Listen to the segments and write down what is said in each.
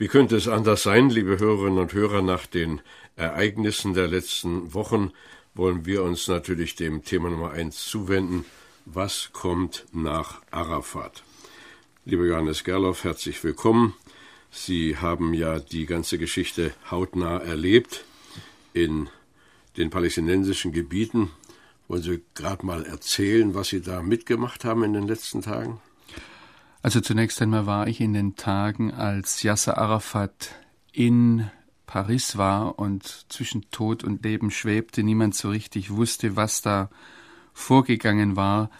Wie könnte es anders sein, liebe Hörerinnen und Hörer, nach den Ereignissen der letzten Wochen wollen wir uns natürlich dem Thema Nummer eins zuwenden. Was kommt nach Arafat? Lieber Johannes Gerloff, herzlich willkommen. Sie haben ja die ganze Geschichte hautnah erlebt in den palästinensischen Gebieten. Wollen Sie gerade mal erzählen, was Sie da mitgemacht haben in den letzten Tagen? Also zunächst einmal war ich in den Tagen, als Yasser Arafat in Paris war und zwischen Tod und Leben schwebte, niemand so richtig wusste, was da vorgegangen war,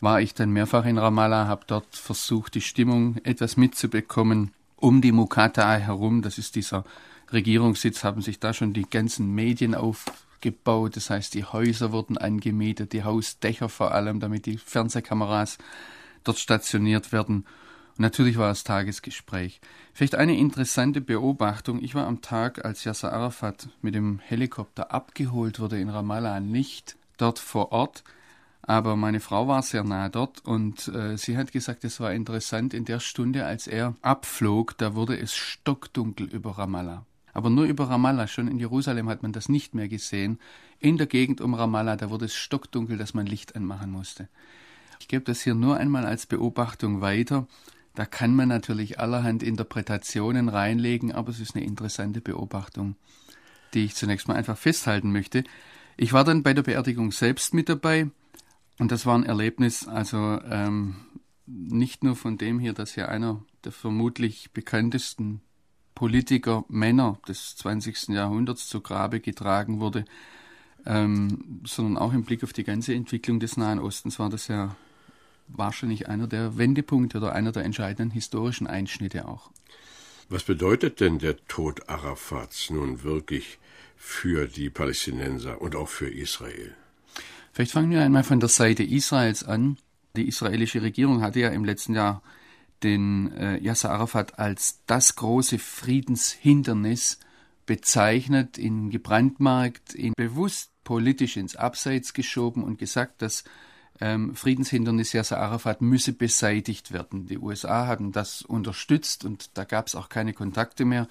war ich dann mehrfach in Ramallah, habe dort versucht, die Stimmung etwas mitzubekommen. Um die Mukata herum, das ist dieser Regierungssitz, haben sich da schon die ganzen Medien aufgebaut. Das heißt, die Häuser wurden angemietet, die Hausdächer vor allem, damit die Fernsehkameras dort stationiert werden. Und natürlich war es Tagesgespräch. Vielleicht eine interessante Beobachtung. Ich war am Tag, als Yasser Arafat mit dem Helikopter abgeholt wurde in Ramallah, nicht dort vor Ort. Aber meine Frau war sehr nah dort und äh, sie hat gesagt, es war interessant, in der Stunde, als er abflog, da wurde es stockdunkel über Ramallah. Aber nur über Ramallah, schon in Jerusalem hat man das nicht mehr gesehen. In der Gegend um Ramallah, da wurde es stockdunkel, dass man Licht anmachen musste. Ich gebe das hier nur einmal als Beobachtung weiter. Da kann man natürlich allerhand Interpretationen reinlegen, aber es ist eine interessante Beobachtung, die ich zunächst mal einfach festhalten möchte. Ich war dann bei der Beerdigung selbst mit dabei und das war ein Erlebnis, also ähm, nicht nur von dem hier, dass hier einer der vermutlich bekanntesten Politiker, Männer des 20. Jahrhunderts zu Grabe getragen wurde, ähm, sondern auch im Blick auf die ganze Entwicklung des Nahen Ostens war das ja wahrscheinlich einer der Wendepunkte oder einer der entscheidenden historischen Einschnitte auch. Was bedeutet denn der Tod Arafats nun wirklich für die Palästinenser und auch für Israel? Vielleicht fangen wir einmal von der Seite Israels an. Die israelische Regierung hatte ja im letzten Jahr den äh, Yasser Arafat als das große Friedenshindernis bezeichnet, ihn gebrandmarkt, ihn bewusst politisch ins Abseits geschoben und gesagt, dass ähm, Friedenshindernis Yasser Arafat müsse beseitigt werden. Die USA hatten das unterstützt und da gab es auch keine Kontakte mehr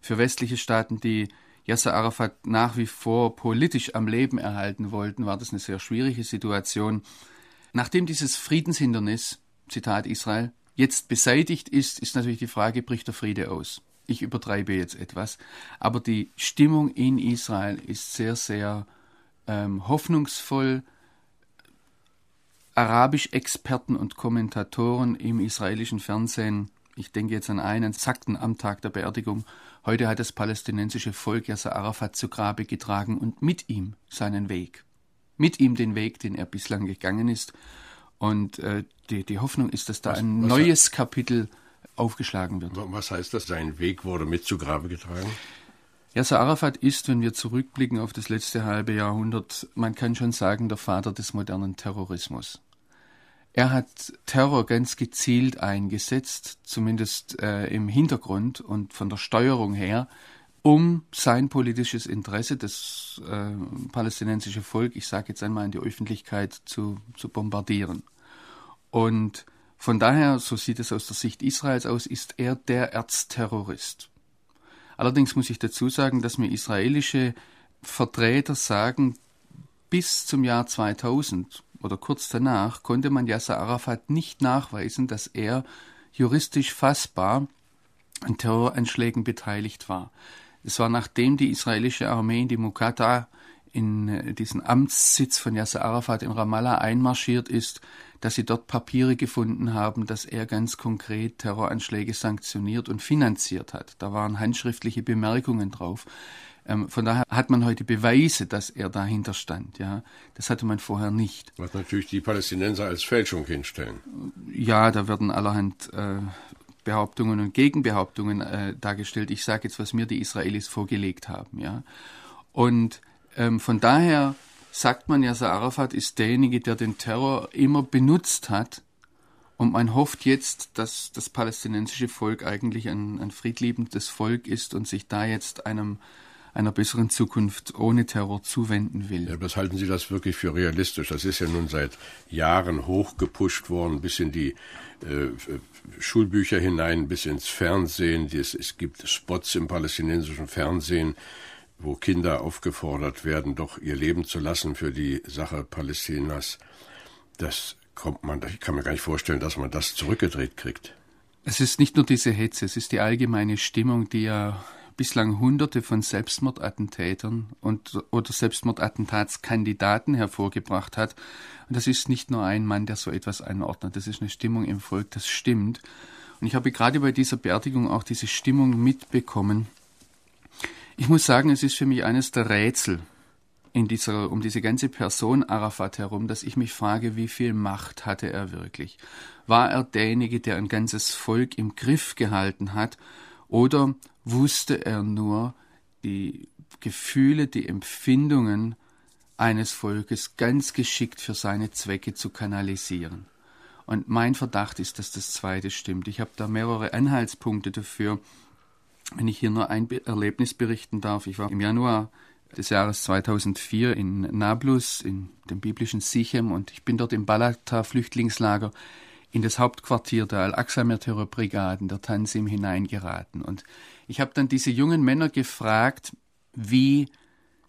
für westliche Staaten, die Yasser Arafat nach wie vor politisch am Leben erhalten wollten, war das eine sehr schwierige Situation. Nachdem dieses Friedenshindernis, Zitat Israel, jetzt beseitigt ist, ist natürlich die Frage, bricht der Friede aus? Ich übertreibe jetzt etwas, aber die Stimmung in Israel ist sehr, sehr ähm, hoffnungsvoll, Arabisch-Experten und Kommentatoren im israelischen Fernsehen, ich denke jetzt an einen, sagten am Tag der Beerdigung, heute hat das palästinensische Volk Yasser Arafat zu Grabe getragen und mit ihm seinen Weg. Mit ihm den Weg, den er bislang gegangen ist. Und äh, die, die Hoffnung ist, dass da was, ein was neues hat, Kapitel aufgeschlagen wird. Was heißt das? Sein Weg wurde mit zu Grabe getragen? Yasser Arafat ist, wenn wir zurückblicken auf das letzte halbe Jahrhundert, man kann schon sagen, der Vater des modernen Terrorismus. Er hat Terror ganz gezielt eingesetzt, zumindest äh, im Hintergrund und von der Steuerung her, um sein politisches Interesse, das äh, palästinensische Volk, ich sage jetzt einmal in die Öffentlichkeit, zu, zu bombardieren. Und von daher, so sieht es aus der Sicht Israels aus, ist er der Erzterrorist. Allerdings muss ich dazu sagen, dass mir israelische Vertreter sagen, bis zum Jahr 2000 oder kurz danach konnte man Yasser Arafat nicht nachweisen, dass er juristisch fassbar an Terroranschlägen beteiligt war. Es war nachdem die israelische Armee in die Mukata in äh, diesen Amtssitz von Yasser Arafat in Ramallah einmarschiert ist, dass sie dort Papiere gefunden haben, dass er ganz konkret Terroranschläge sanktioniert und finanziert hat. Da waren handschriftliche Bemerkungen drauf. Ähm, von daher hat man heute Beweise, dass er dahinter stand. Ja, das hatte man vorher nicht. Was natürlich die Palästinenser als Fälschung hinstellen. Ja, da werden allerhand äh, Behauptungen und Gegenbehauptungen äh, dargestellt. Ich sage jetzt, was mir die Israelis vorgelegt haben. Ja? Und ähm, von daher sagt man, Yasser Arafat ist derjenige, der den Terror immer benutzt hat. Und man hofft jetzt, dass das palästinensische Volk eigentlich ein, ein friedliebendes Volk ist und sich da jetzt einem einer besseren Zukunft ohne Terror zuwenden will. Ja, was halten Sie das wirklich für realistisch? Das ist ja nun seit Jahren hochgepusht worden, bis in die äh, Schulbücher hinein, bis ins Fernsehen. Es, es gibt Spots im palästinensischen Fernsehen, wo Kinder aufgefordert werden, doch ihr Leben zu lassen für die Sache Palästinas. Das kommt man, ich kann mir gar nicht vorstellen, dass man das zurückgedreht kriegt. Es ist nicht nur diese Hetze, es ist die allgemeine Stimmung, die ja bislang Hunderte von Selbstmordattentätern und oder Selbstmordattentatskandidaten hervorgebracht hat. Und das ist nicht nur ein Mann, der so etwas einordnet. Das ist eine Stimmung im Volk, das stimmt. Und ich habe gerade bei dieser Beerdigung auch diese Stimmung mitbekommen. Ich muss sagen, es ist für mich eines der Rätsel in dieser, um diese ganze Person Arafat herum, dass ich mich frage, wie viel Macht hatte er wirklich? War er derjenige, der ein ganzes Volk im Griff gehalten hat? Oder wusste er nur die Gefühle, die Empfindungen eines Volkes ganz geschickt für seine Zwecke zu kanalisieren. Und mein Verdacht ist, dass das Zweite stimmt. Ich habe da mehrere Anhaltspunkte dafür. Wenn ich hier nur ein Erlebnis berichten darf, ich war im Januar des Jahres 2004 in Nablus, in dem biblischen Sichem, und ich bin dort im Balata-Flüchtlingslager in das Hauptquartier der Al-Aqsa-Terrorbrigaden der Tansim hineingeraten. Und ich habe dann diese jungen Männer gefragt, wie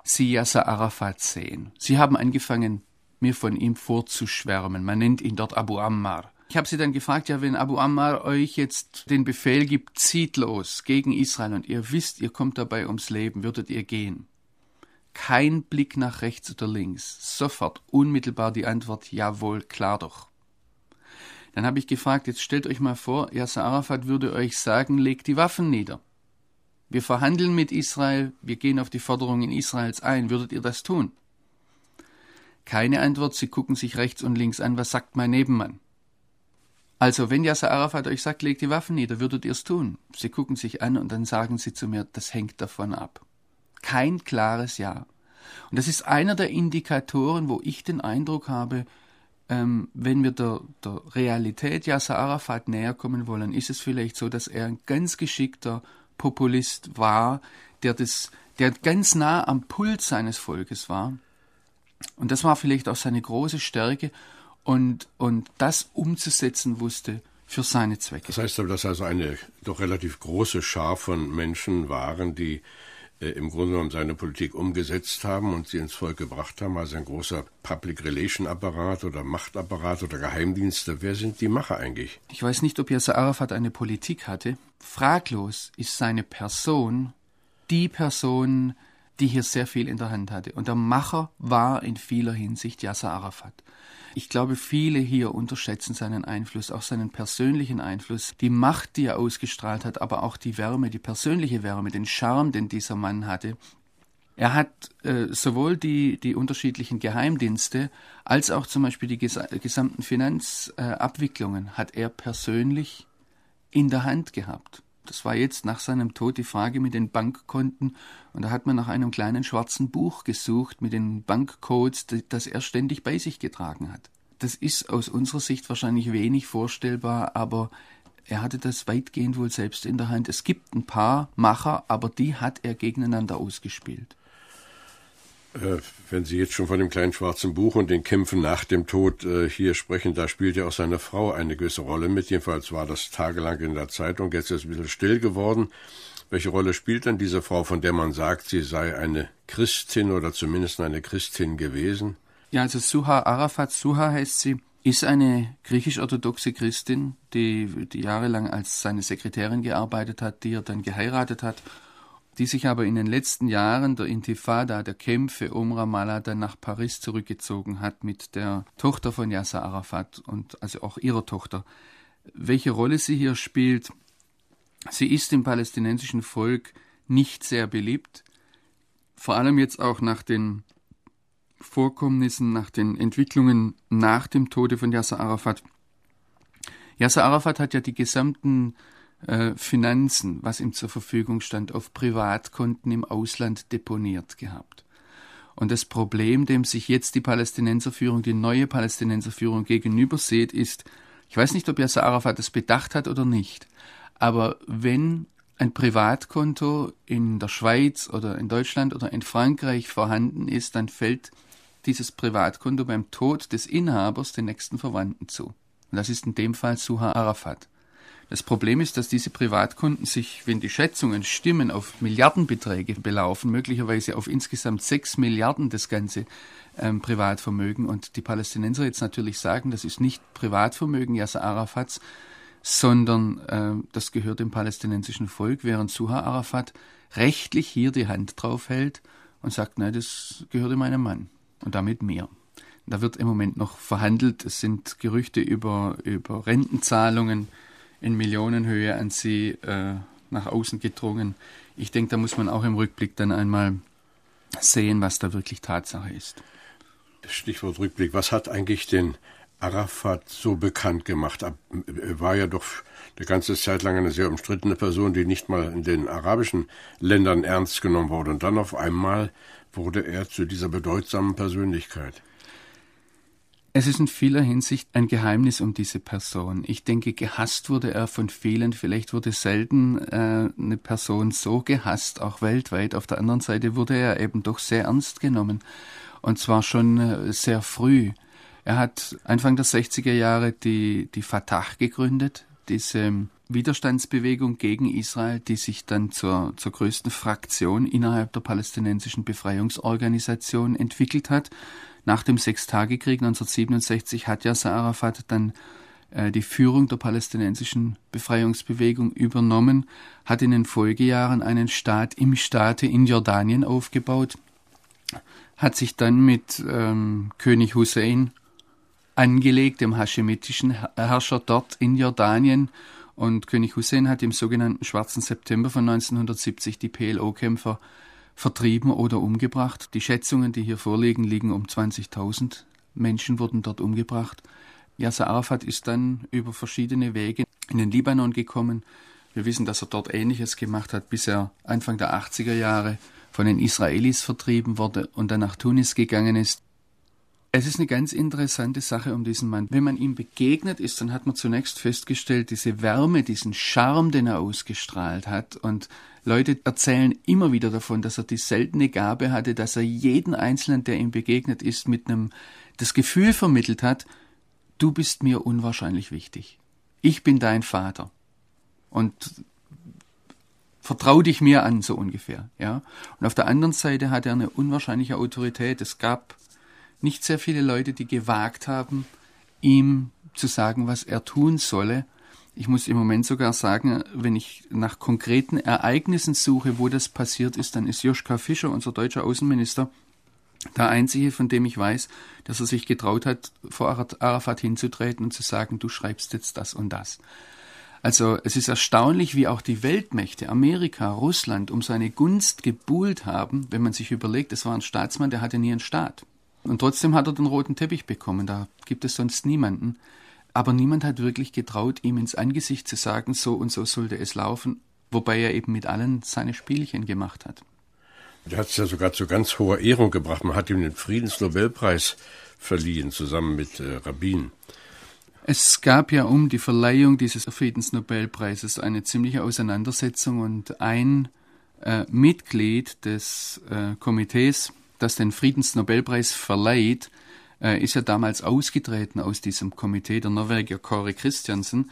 sie Yasser Arafat sehen. Sie haben angefangen, mir von ihm vorzuschwärmen. Man nennt ihn dort Abu Ammar. Ich habe sie dann gefragt, ja, wenn Abu Ammar euch jetzt den Befehl gibt, zieht los gegen Israel und ihr wisst, ihr kommt dabei ums Leben, würdet ihr gehen? Kein Blick nach rechts oder links. Sofort, unmittelbar die Antwort, jawohl, klar doch. Dann habe ich gefragt, jetzt stellt euch mal vor, Yasser Arafat würde euch sagen, legt die Waffen nieder. Wir verhandeln mit Israel, wir gehen auf die Forderungen Israels ein. Würdet ihr das tun? Keine Antwort, sie gucken sich rechts und links an, was sagt mein Nebenmann? Also, wenn Yasser Arafat euch sagt, legt die Waffen nieder, würdet ihr es tun? Sie gucken sich an und dann sagen sie zu mir, das hängt davon ab. Kein klares Ja. Und das ist einer der Indikatoren, wo ich den Eindruck habe, ähm, wenn wir der, der Realität Yasser Arafat näher kommen wollen, ist es vielleicht so, dass er ein ganz geschickter Populist war, der das, der ganz nah am Puls seines Volkes war. Und das war vielleicht auch seine große Stärke und, und das umzusetzen wusste für seine Zwecke. Das heißt aber, dass also eine doch relativ große Schar von Menschen waren, die im Grunde genommen seine Politik umgesetzt haben und sie ins Volk gebracht haben, also ein großer Public Relation Apparat oder Machtapparat oder Geheimdienste. Wer sind die Macher eigentlich? Ich weiß nicht, ob Yasser Arafat eine Politik hatte. Fraglos ist seine Person die Person, die hier sehr viel in der Hand hatte. Und der Macher war in vieler Hinsicht Yasser Arafat. Ich glaube, viele hier unterschätzen seinen Einfluss, auch seinen persönlichen Einfluss, die Macht, die er ausgestrahlt hat, aber auch die Wärme, die persönliche Wärme, den Charme, den dieser Mann hatte. Er hat äh, sowohl die, die unterschiedlichen Geheimdienste als auch zum Beispiel die ges gesamten Finanzabwicklungen äh, hat er persönlich in der Hand gehabt. Das war jetzt nach seinem Tod die Frage mit den Bankkonten. Und da hat man nach einem kleinen schwarzen Buch gesucht mit den Bankcodes, das er ständig bei sich getragen hat. Das ist aus unserer Sicht wahrscheinlich wenig vorstellbar, aber er hatte das weitgehend wohl selbst in der Hand. Es gibt ein paar Macher, aber die hat er gegeneinander ausgespielt. Äh, wenn Sie jetzt schon von dem kleinen schwarzen Buch und den Kämpfen nach dem Tod äh, hier sprechen, da spielt ja auch seine Frau eine gewisse Rolle mit. Jedenfalls war das tagelang in der Zeitung. Jetzt ist es ein bisschen still geworden. Welche Rolle spielt denn diese Frau, von der man sagt, sie sei eine Christin oder zumindest eine Christin gewesen? Ja, also Suha Arafat, Suha heißt sie, ist eine griechisch-orthodoxe Christin, die, die jahrelang als seine Sekretärin gearbeitet hat, die er dann geheiratet hat die sich aber in den letzten Jahren der Intifada, der Kämpfe um Ramallah, dann nach Paris zurückgezogen hat mit der Tochter von Yasser Arafat und also auch ihrer Tochter. Welche Rolle sie hier spielt, sie ist im palästinensischen Volk nicht sehr beliebt, vor allem jetzt auch nach den Vorkommnissen, nach den Entwicklungen nach dem Tode von Yasser Arafat. Yasser Arafat hat ja die gesamten äh, Finanzen, was ihm zur Verfügung stand, auf Privatkonten im Ausland deponiert gehabt. Und das Problem, dem sich jetzt die Palästinenserführung, die neue Palästinenserführung gegenüber sieht, ist, ich weiß nicht, ob Yasser Arafat das bedacht hat oder nicht, aber wenn ein Privatkonto in der Schweiz oder in Deutschland oder in Frankreich vorhanden ist, dann fällt dieses Privatkonto beim Tod des Inhabers den nächsten Verwandten zu. Und das ist in dem Fall Suha Arafat. Das Problem ist, dass diese Privatkunden sich, wenn die Schätzungen stimmen, auf Milliardenbeträge belaufen, möglicherweise auf insgesamt sechs Milliarden das ganze ähm, Privatvermögen. Und die Palästinenser jetzt natürlich sagen, das ist nicht Privatvermögen Yasser Arafats, sondern äh, das gehört dem palästinensischen Volk, während Suha Arafat rechtlich hier die Hand drauf hält und sagt, nein, das gehört meinem Mann und damit mir. Da wird im Moment noch verhandelt. Es sind Gerüchte über, über Rentenzahlungen in Millionenhöhe an sie äh, nach außen gedrungen. Ich denke, da muss man auch im Rückblick dann einmal sehen, was da wirklich Tatsache ist. Stichwort Rückblick. Was hat eigentlich den Arafat so bekannt gemacht? Er war ja doch eine ganze Zeit lang eine sehr umstrittene Person, die nicht mal in den arabischen Ländern ernst genommen wurde. Und dann auf einmal wurde er zu dieser bedeutsamen Persönlichkeit. Es ist in vieler Hinsicht ein Geheimnis um diese Person. Ich denke, gehasst wurde er von vielen. Vielleicht wurde selten äh, eine Person so gehasst, auch weltweit. Auf der anderen Seite wurde er eben doch sehr ernst genommen. Und zwar schon äh, sehr früh. Er hat Anfang der 60er Jahre die, die Fatah gegründet, diese Widerstandsbewegung gegen Israel, die sich dann zur, zur größten Fraktion innerhalb der palästinensischen Befreiungsorganisation entwickelt hat. Nach dem Sechstagekrieg 1967 hat Yasser Arafat dann äh, die Führung der palästinensischen Befreiungsbewegung übernommen, hat in den Folgejahren einen Staat im Staate in Jordanien aufgebaut, hat sich dann mit ähm, König Hussein angelegt, dem haschemitischen Herrscher dort in Jordanien. Und König Hussein hat im sogenannten Schwarzen September von 1970 die PLO-Kämpfer vertrieben oder umgebracht. Die Schätzungen, die hier vorliegen, liegen um 20.000 Menschen wurden dort umgebracht. Yasser Arafat ist dann über verschiedene Wege in den Libanon gekommen. Wir wissen, dass er dort Ähnliches gemacht hat, bis er Anfang der 80er Jahre von den Israelis vertrieben wurde und dann nach Tunis gegangen ist. Es ist eine ganz interessante Sache um diesen Mann. Wenn man ihm begegnet ist, dann hat man zunächst festgestellt, diese Wärme, diesen Charme, den er ausgestrahlt hat. Und Leute erzählen immer wieder davon, dass er die seltene Gabe hatte, dass er jeden Einzelnen, der ihm begegnet ist, mit einem das Gefühl vermittelt hat, du bist mir unwahrscheinlich wichtig. Ich bin dein Vater. Und vertrau dich mir an, so ungefähr, ja. Und auf der anderen Seite hat er eine unwahrscheinliche Autorität. Es gab nicht sehr viele Leute, die gewagt haben, ihm zu sagen, was er tun solle. Ich muss im Moment sogar sagen, wenn ich nach konkreten Ereignissen suche, wo das passiert ist, dann ist Joschka Fischer, unser deutscher Außenminister, der einzige, von dem ich weiß, dass er sich getraut hat, vor Arafat hinzutreten und zu sagen, du schreibst jetzt das und das. Also es ist erstaunlich, wie auch die Weltmächte, Amerika, Russland, um seine Gunst gebuhlt haben, wenn man sich überlegt, es war ein Staatsmann, der hatte nie einen Staat. Und trotzdem hat er den roten Teppich bekommen, da gibt es sonst niemanden. Aber niemand hat wirklich getraut, ihm ins Angesicht zu sagen, so und so sollte es laufen, wobei er eben mit allen seine Spielchen gemacht hat. Er hat es ja sogar zu ganz hoher Ehrung gebracht. Man hat ihm den Friedensnobelpreis verliehen, zusammen mit äh, Rabin. Es gab ja um die Verleihung dieses Friedensnobelpreises eine ziemliche Auseinandersetzung und ein äh, Mitglied des äh, Komitees das den Friedensnobelpreis verleiht, äh, ist ja damals ausgetreten aus diesem Komitee, der Norweger Kåre Christiansen,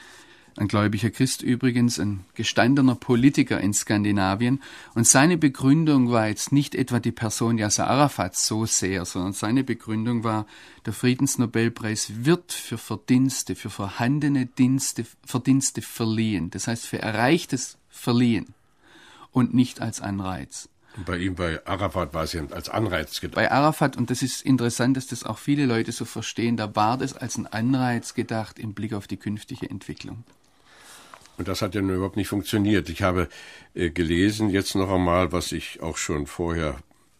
ein gläubiger Christ übrigens, ein gestandener Politiker in Skandinavien. Und seine Begründung war jetzt nicht etwa die Person Yasser Arafat so sehr, sondern seine Begründung war, der Friedensnobelpreis wird für Verdienste, für vorhandene Dienste, Verdienste verliehen. Das heißt, für Erreichtes verliehen und nicht als Anreiz. Und bei ihm, bei Arafat, war es ja als Anreiz gedacht. Bei Arafat, und das ist interessant, dass das auch viele Leute so verstehen, da war das als ein Anreiz gedacht im Blick auf die künftige Entwicklung. Und das hat ja nur überhaupt nicht funktioniert. Ich habe äh, gelesen, jetzt noch einmal, was ich auch schon vorher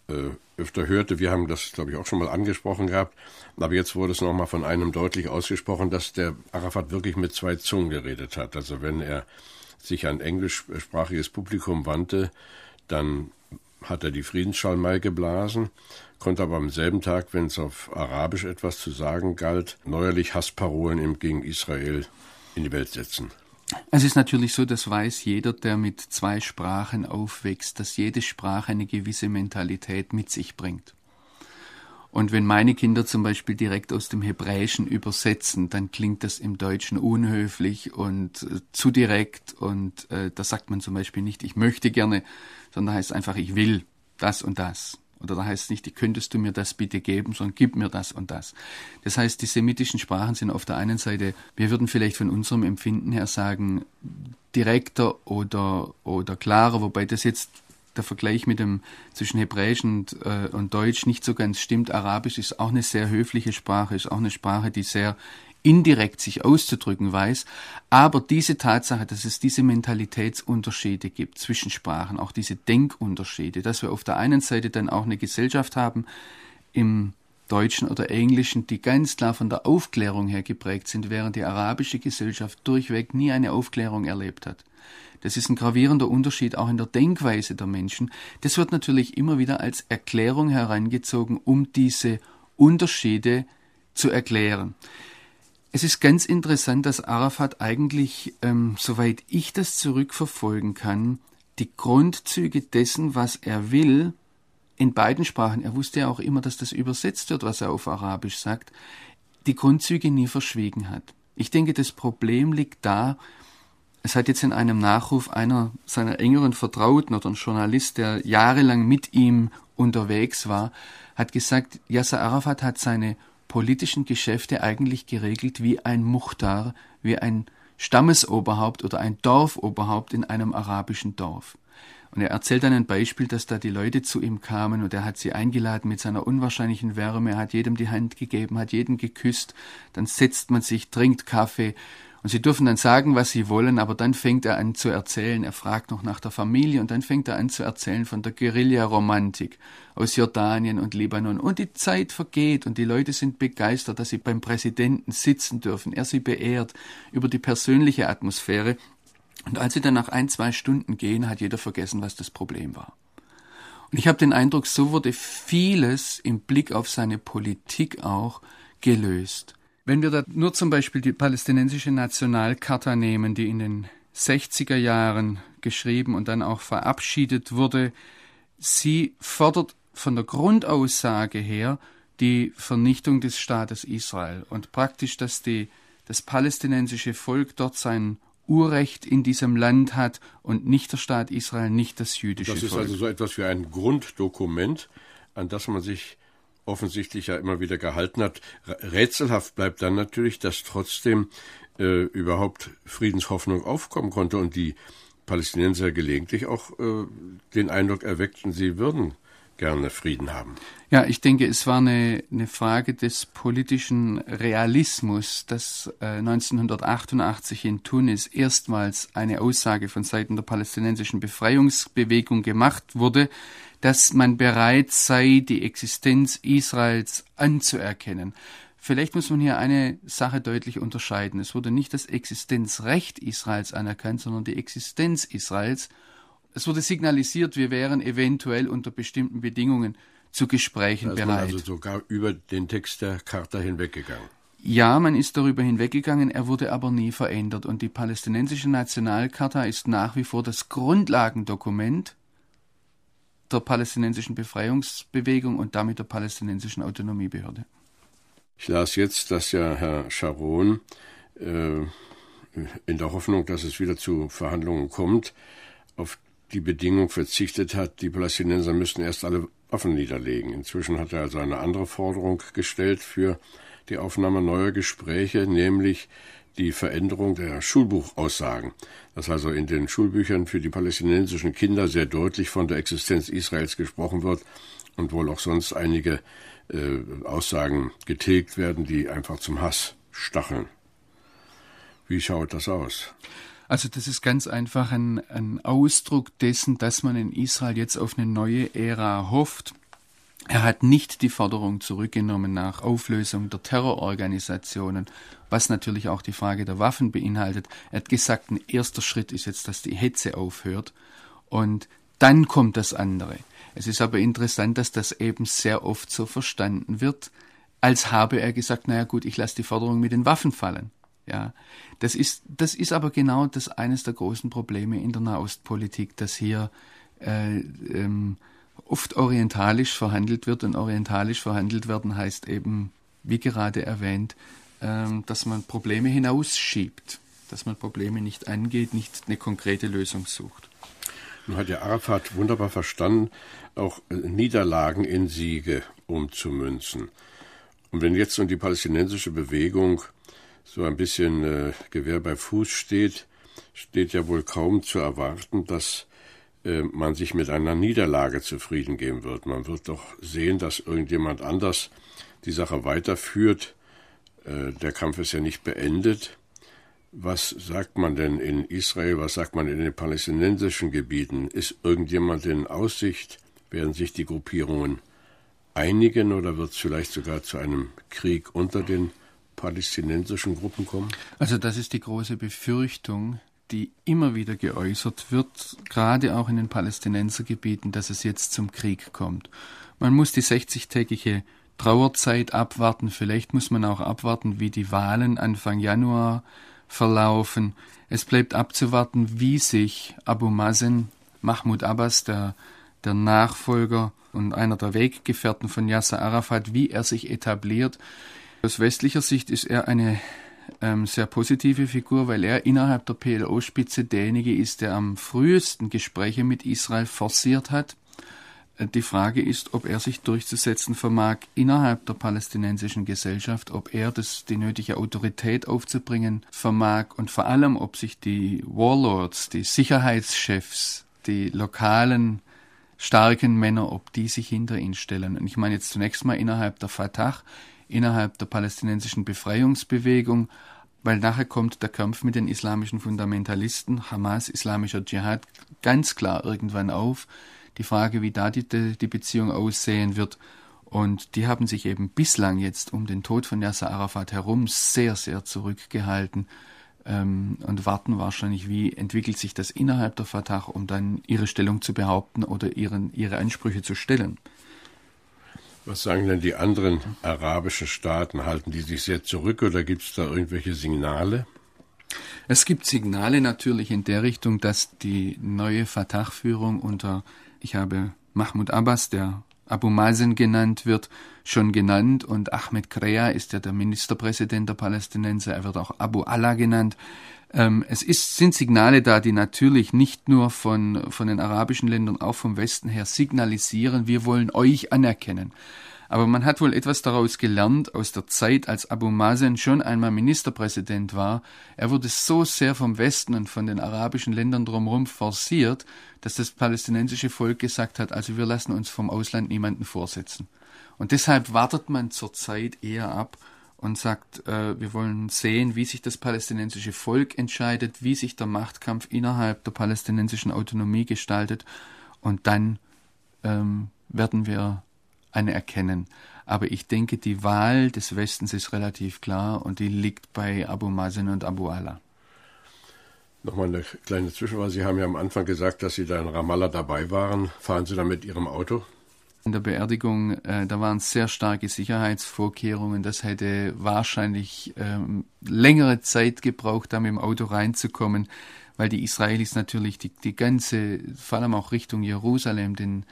äh, öfter hörte. Wir haben das, glaube ich, auch schon mal angesprochen gehabt. Aber jetzt wurde es noch mal von einem deutlich ausgesprochen, dass der Arafat wirklich mit zwei Zungen geredet hat. Also wenn er sich an englischsprachiges Publikum wandte, dann hat er die Friedensschalmei geblasen, konnte aber am selben Tag, wenn es auf Arabisch etwas zu sagen galt, neuerlich Hassparolen gegen Israel in die Welt setzen. Es ist natürlich so, das weiß jeder, der mit zwei Sprachen aufwächst, dass jede Sprache eine gewisse Mentalität mit sich bringt. Und wenn meine Kinder zum Beispiel direkt aus dem Hebräischen übersetzen, dann klingt das im Deutschen unhöflich und äh, zu direkt und äh, da sagt man zum Beispiel nicht, ich möchte gerne, sondern heißt einfach, ich will das und das. Oder da heißt es nicht, könntest du mir das bitte geben, sondern gib mir das und das. Das heißt, die semitischen Sprachen sind auf der einen Seite, wir würden vielleicht von unserem Empfinden her sagen, direkter oder, oder klarer, wobei das jetzt der Vergleich mit dem zwischen Hebräisch und, äh, und Deutsch nicht so ganz stimmt. Arabisch ist auch eine sehr höfliche Sprache, ist auch eine Sprache, die sehr indirekt sich auszudrücken weiß. Aber diese Tatsache, dass es diese Mentalitätsunterschiede gibt zwischen Sprachen, auch diese Denkunterschiede, dass wir auf der einen Seite dann auch eine Gesellschaft haben im Deutschen oder Englischen, die ganz klar von der Aufklärung her geprägt sind, während die arabische Gesellschaft durchweg nie eine Aufklärung erlebt hat. Das ist ein gravierender Unterschied auch in der Denkweise der Menschen. Das wird natürlich immer wieder als Erklärung herangezogen, um diese Unterschiede zu erklären. Es ist ganz interessant, dass Arafat eigentlich, ähm, soweit ich das zurückverfolgen kann, die Grundzüge dessen, was er will, in beiden Sprachen, er wusste ja auch immer, dass das übersetzt wird, was er auf Arabisch sagt, die Grundzüge nie verschwiegen hat. Ich denke, das Problem liegt da, es hat jetzt in einem Nachruf einer seiner engeren Vertrauten oder ein Journalist, der jahrelang mit ihm unterwegs war, hat gesagt, Yasser Arafat hat seine politischen Geschäfte eigentlich geregelt wie ein Muchtar, wie ein Stammesoberhaupt oder ein Dorfoberhaupt in einem arabischen Dorf. Und er erzählt dann ein Beispiel, dass da die Leute zu ihm kamen und er hat sie eingeladen mit seiner unwahrscheinlichen Wärme, er hat jedem die Hand gegeben, hat jeden geküsst, dann setzt man sich, trinkt Kaffee und sie dürfen dann sagen, was sie wollen, aber dann fängt er an zu erzählen. Er fragt noch nach der Familie und dann fängt er an zu erzählen von der Guerilla-Romantik aus Jordanien und Libanon. Und die Zeit vergeht und die Leute sind begeistert, dass sie beim Präsidenten sitzen dürfen. Er sie beehrt über die persönliche Atmosphäre. Und als sie dann nach ein, zwei Stunden gehen, hat jeder vergessen, was das Problem war. Und ich habe den Eindruck, so wurde vieles im Blick auf seine Politik auch gelöst. Wenn wir da nur zum Beispiel die palästinensische Nationalcharta nehmen, die in den 60er Jahren geschrieben und dann auch verabschiedet wurde, sie fordert von der Grundaussage her die Vernichtung des Staates Israel und praktisch, dass die, das palästinensische Volk dort sein Urrecht in diesem Land hat und nicht der Staat Israel, nicht das jüdische Volk. Das ist Volk. also so etwas wie ein Grunddokument, an das man sich offensichtlich ja immer wieder gehalten hat. Rätselhaft bleibt dann natürlich, dass trotzdem äh, überhaupt Friedenshoffnung aufkommen konnte und die Palästinenser gelegentlich auch äh, den Eindruck erweckten, sie würden gerne Frieden haben. Ja, ich denke, es war eine, eine Frage des politischen Realismus, dass äh, 1988 in Tunis erstmals eine Aussage von Seiten der palästinensischen Befreiungsbewegung gemacht wurde, dass man bereit sei, die Existenz Israels anzuerkennen. Vielleicht muss man hier eine Sache deutlich unterscheiden. Es wurde nicht das Existenzrecht Israels anerkannt, sondern die Existenz Israels. Es wurde signalisiert, wir wären eventuell unter bestimmten Bedingungen zu Gesprächen da bereit. Man also sogar über den Text der Charta hinweggegangen. Ja, man ist darüber hinweggegangen, er wurde aber nie verändert und die palästinensische Nationalcharta ist nach wie vor das Grundlagendokument der palästinensischen Befreiungsbewegung und damit der palästinensischen Autonomiebehörde. Ich las jetzt, dass ja Herr Sharon äh, in der Hoffnung, dass es wieder zu Verhandlungen kommt, auf die Bedingung verzichtet hat, die Palästinenser müssten erst alle Waffen niederlegen. Inzwischen hat er also eine andere Forderung gestellt für die Aufnahme neuer Gespräche, nämlich die Veränderung der Schulbuchaussagen, dass also in den Schulbüchern für die palästinensischen Kinder sehr deutlich von der Existenz Israels gesprochen wird und wohl auch sonst einige äh, Aussagen getilgt werden, die einfach zum Hass stacheln. Wie schaut das aus? Also das ist ganz einfach ein, ein Ausdruck dessen, dass man in Israel jetzt auf eine neue Ära hofft. Er hat nicht die Forderung zurückgenommen nach Auflösung der Terrororganisationen, was natürlich auch die Frage der Waffen beinhaltet. Er hat gesagt, ein erster Schritt ist jetzt, dass die Hetze aufhört und dann kommt das andere. Es ist aber interessant, dass das eben sehr oft so verstanden wird, als habe er gesagt, naja gut, ich lasse die Forderung mit den Waffen fallen. Ja, das ist, das ist aber genau das eines der großen Probleme in der Nahostpolitik, dass hier äh, ähm, oft orientalisch verhandelt wird und orientalisch verhandelt werden heißt eben, wie gerade erwähnt, ähm, dass man Probleme hinausschiebt, dass man Probleme nicht angeht, nicht eine konkrete Lösung sucht. Nun hat ja Arafat wunderbar verstanden, auch äh, Niederlagen in Siege umzumünzen. Und wenn jetzt nun die palästinensische Bewegung so ein bisschen äh, Gewehr bei Fuß steht, steht ja wohl kaum zu erwarten, dass äh, man sich mit einer Niederlage zufrieden geben wird. Man wird doch sehen, dass irgendjemand anders die Sache weiterführt. Äh, der Kampf ist ja nicht beendet. Was sagt man denn in Israel, was sagt man in den palästinensischen Gebieten? Ist irgendjemand in Aussicht? Werden sich die Gruppierungen einigen oder wird es vielleicht sogar zu einem Krieg unter den palästinensischen Gruppen kommen? Also das ist die große Befürchtung, die immer wieder geäußert wird, gerade auch in den Palästinensergebieten, dass es jetzt zum Krieg kommt. Man muss die 60-tägige Trauerzeit abwarten, vielleicht muss man auch abwarten, wie die Wahlen Anfang Januar verlaufen. Es bleibt abzuwarten, wie sich Abu Mazen, Mahmoud Abbas, der, der Nachfolger und einer der Weggefährten von Yasser Arafat, wie er sich etabliert. Aus westlicher Sicht ist er eine ähm, sehr positive Figur, weil er innerhalb der PLO-Spitze derjenige ist, der am frühesten Gespräche mit Israel forciert hat. Äh, die Frage ist, ob er sich durchzusetzen vermag innerhalb der palästinensischen Gesellschaft, ob er das, die nötige Autorität aufzubringen vermag und vor allem, ob sich die Warlords, die Sicherheitschefs, die lokalen starken Männer, ob die sich hinter ihn stellen. Und ich meine jetzt zunächst mal innerhalb der Fatah, innerhalb der palästinensischen Befreiungsbewegung, weil nachher kommt der Kampf mit den islamischen Fundamentalisten, Hamas, islamischer Dschihad, ganz klar irgendwann auf. Die Frage, wie da die, die Beziehung aussehen wird. Und die haben sich eben bislang jetzt um den Tod von Yasser Arafat herum sehr, sehr zurückgehalten ähm, und warten wahrscheinlich, wie entwickelt sich das innerhalb der Fatah, um dann ihre Stellung zu behaupten oder ihren, ihre Ansprüche zu stellen. Was sagen denn die anderen arabischen Staaten? Halten die sich sehr zurück oder gibt es da irgendwelche Signale? Es gibt Signale natürlich in der Richtung, dass die neue Fatah-Führung unter, ich habe Mahmoud Abbas, der Abu Mazen genannt wird, schon genannt und Ahmed Krea ist ja der Ministerpräsident der Palästinenser, er wird auch Abu Allah genannt. Ähm, es ist, sind Signale da, die natürlich nicht nur von, von den arabischen Ländern, auch vom Westen her signalisieren, wir wollen euch anerkennen. Aber man hat wohl etwas daraus gelernt aus der Zeit, als Abu Mazen schon einmal Ministerpräsident war. Er wurde so sehr vom Westen und von den arabischen Ländern drumherum forciert, dass das palästinensische Volk gesagt hat, also wir lassen uns vom Ausland niemanden vorsetzen. Und deshalb wartet man zurzeit eher ab und sagt, äh, wir wollen sehen, wie sich das palästinensische Volk entscheidet, wie sich der Machtkampf innerhalb der palästinensischen Autonomie gestaltet und dann ähm, werden wir eine erkennen. Aber ich denke, die Wahl des Westens ist relativ klar und die liegt bei Abu Mazen und Abu Allah. Nochmal eine kleine Zwischenfrage. Sie haben ja am Anfang gesagt, dass Sie da in Ramallah dabei waren. Fahren Sie da mit Ihrem Auto? In der Beerdigung, äh, da waren sehr starke Sicherheitsvorkehrungen. Das hätte wahrscheinlich ähm, längere Zeit gebraucht, da mit dem Auto reinzukommen, weil die Israelis natürlich die, die ganze, vor allem auch Richtung Jerusalem, den,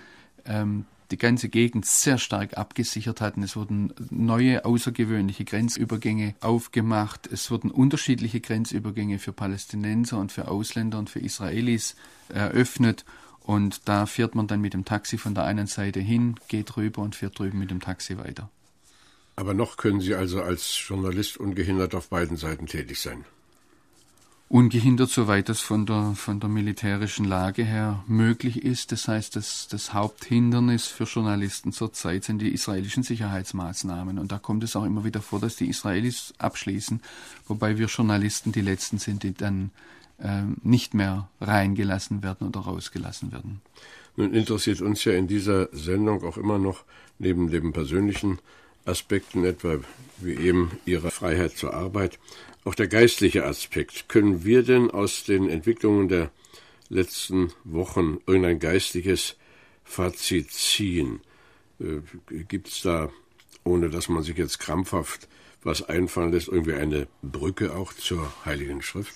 ähm, die ganze Gegend sehr stark abgesichert hatten. Es wurden neue außergewöhnliche Grenzübergänge aufgemacht. Es wurden unterschiedliche Grenzübergänge für Palästinenser und für Ausländer und für Israelis eröffnet. Und da fährt man dann mit dem Taxi von der einen Seite hin, geht rüber und fährt drüben mit dem Taxi weiter. Aber noch können Sie also als Journalist ungehindert auf beiden Seiten tätig sein. Ungehindert, soweit das von der, von der militärischen Lage her möglich ist. Das heißt, das, das Haupthindernis für Journalisten zurzeit sind die israelischen Sicherheitsmaßnahmen. Und da kommt es auch immer wieder vor, dass die Israelis abschließen, wobei wir Journalisten die Letzten sind, die dann äh, nicht mehr reingelassen werden oder rausgelassen werden. Nun interessiert uns ja in dieser Sendung auch immer noch neben dem persönlichen Aspekten, etwa wie eben Ihre Freiheit zur Arbeit, auch der geistliche Aspekt. Können wir denn aus den Entwicklungen der letzten Wochen irgendein geistliches Fazit ziehen? Äh, Gibt es da, ohne dass man sich jetzt krampfhaft was einfallen lässt, irgendwie eine Brücke auch zur Heiligen Schrift?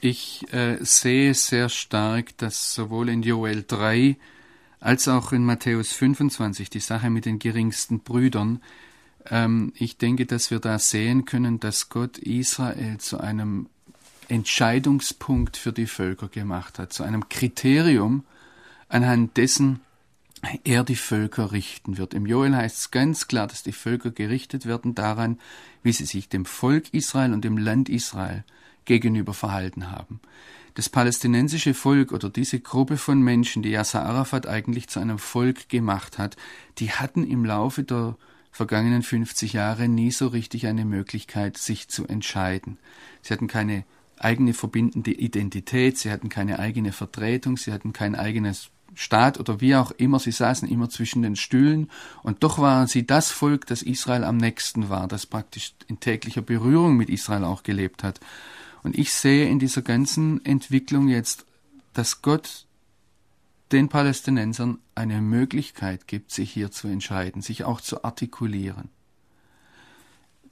Ich äh, sehe sehr stark, dass sowohl in Joel 3 als auch in Matthäus 25 die Sache mit den geringsten Brüdern, ähm, ich denke, dass wir da sehen können, dass Gott Israel zu einem Entscheidungspunkt für die Völker gemacht hat, zu einem Kriterium, anhand dessen er die Völker richten wird. Im Joel heißt es ganz klar, dass die Völker gerichtet werden daran, wie sie sich dem Volk Israel und dem Land Israel gegenüber verhalten haben. Das palästinensische Volk oder diese Gruppe von Menschen, die Yasser Arafat eigentlich zu einem Volk gemacht hat, die hatten im Laufe der vergangenen 50 Jahre nie so richtig eine Möglichkeit, sich zu entscheiden. Sie hatten keine eigene verbindende Identität, sie hatten keine eigene Vertretung, sie hatten kein eigenes Staat oder wie auch immer, sie saßen immer zwischen den Stühlen und doch waren sie das Volk, das Israel am nächsten war, das praktisch in täglicher Berührung mit Israel auch gelebt hat. Und ich sehe in dieser ganzen Entwicklung jetzt, dass Gott den Palästinensern eine Möglichkeit gibt, sich hier zu entscheiden, sich auch zu artikulieren.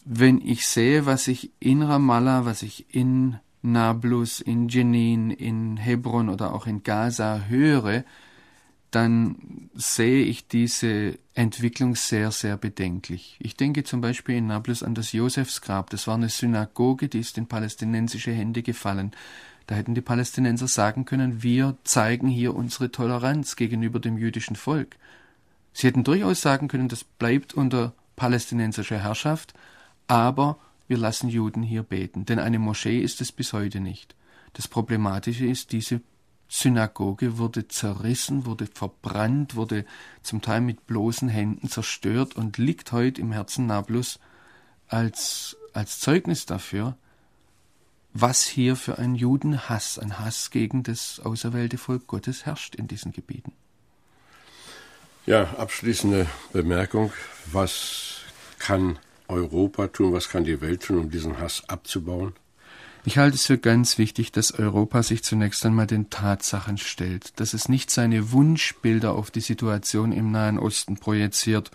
Wenn ich sehe, was ich in Ramallah, was ich in Nablus, in Jenin, in Hebron oder auch in Gaza höre, dann sehe ich diese Entwicklung sehr, sehr bedenklich. Ich denke zum Beispiel in Nablus an das Josefsgrab. Das war eine Synagoge, die ist in palästinensische Hände gefallen. Da hätten die Palästinenser sagen können, wir zeigen hier unsere Toleranz gegenüber dem jüdischen Volk. Sie hätten durchaus sagen können, das bleibt unter palästinensischer Herrschaft, aber wir lassen Juden hier beten, denn eine Moschee ist es bis heute nicht. Das Problematische ist, diese Synagoge wurde zerrissen, wurde verbrannt, wurde zum Teil mit bloßen Händen zerstört und liegt heute im Herzen Nablus als, als Zeugnis dafür, was hier für ein Judenhass, ein Hass gegen das auserwählte Volk Gottes herrscht in diesen Gebieten. Ja, abschließende Bemerkung. Was kann Europa tun, was kann die Welt tun, um diesen Hass abzubauen? Ich halte es für ganz wichtig, dass Europa sich zunächst einmal den Tatsachen stellt, dass es nicht seine Wunschbilder auf die Situation im Nahen Osten projiziert.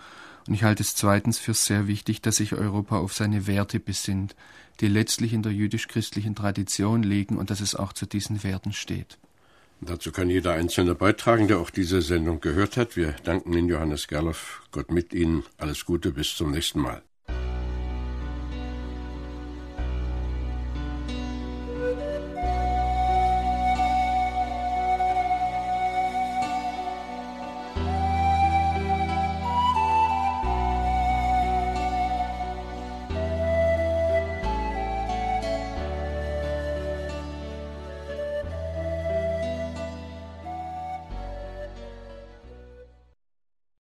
Und ich halte es zweitens für sehr wichtig, dass sich Europa auf seine Werte besinnt, die letztlich in der jüdisch-christlichen Tradition liegen und dass es auch zu diesen Werten steht. Dazu kann jeder Einzelne beitragen, der auch diese Sendung gehört hat. Wir danken Ihnen, Johannes Gerloff. Gott mit Ihnen. Alles Gute, bis zum nächsten Mal.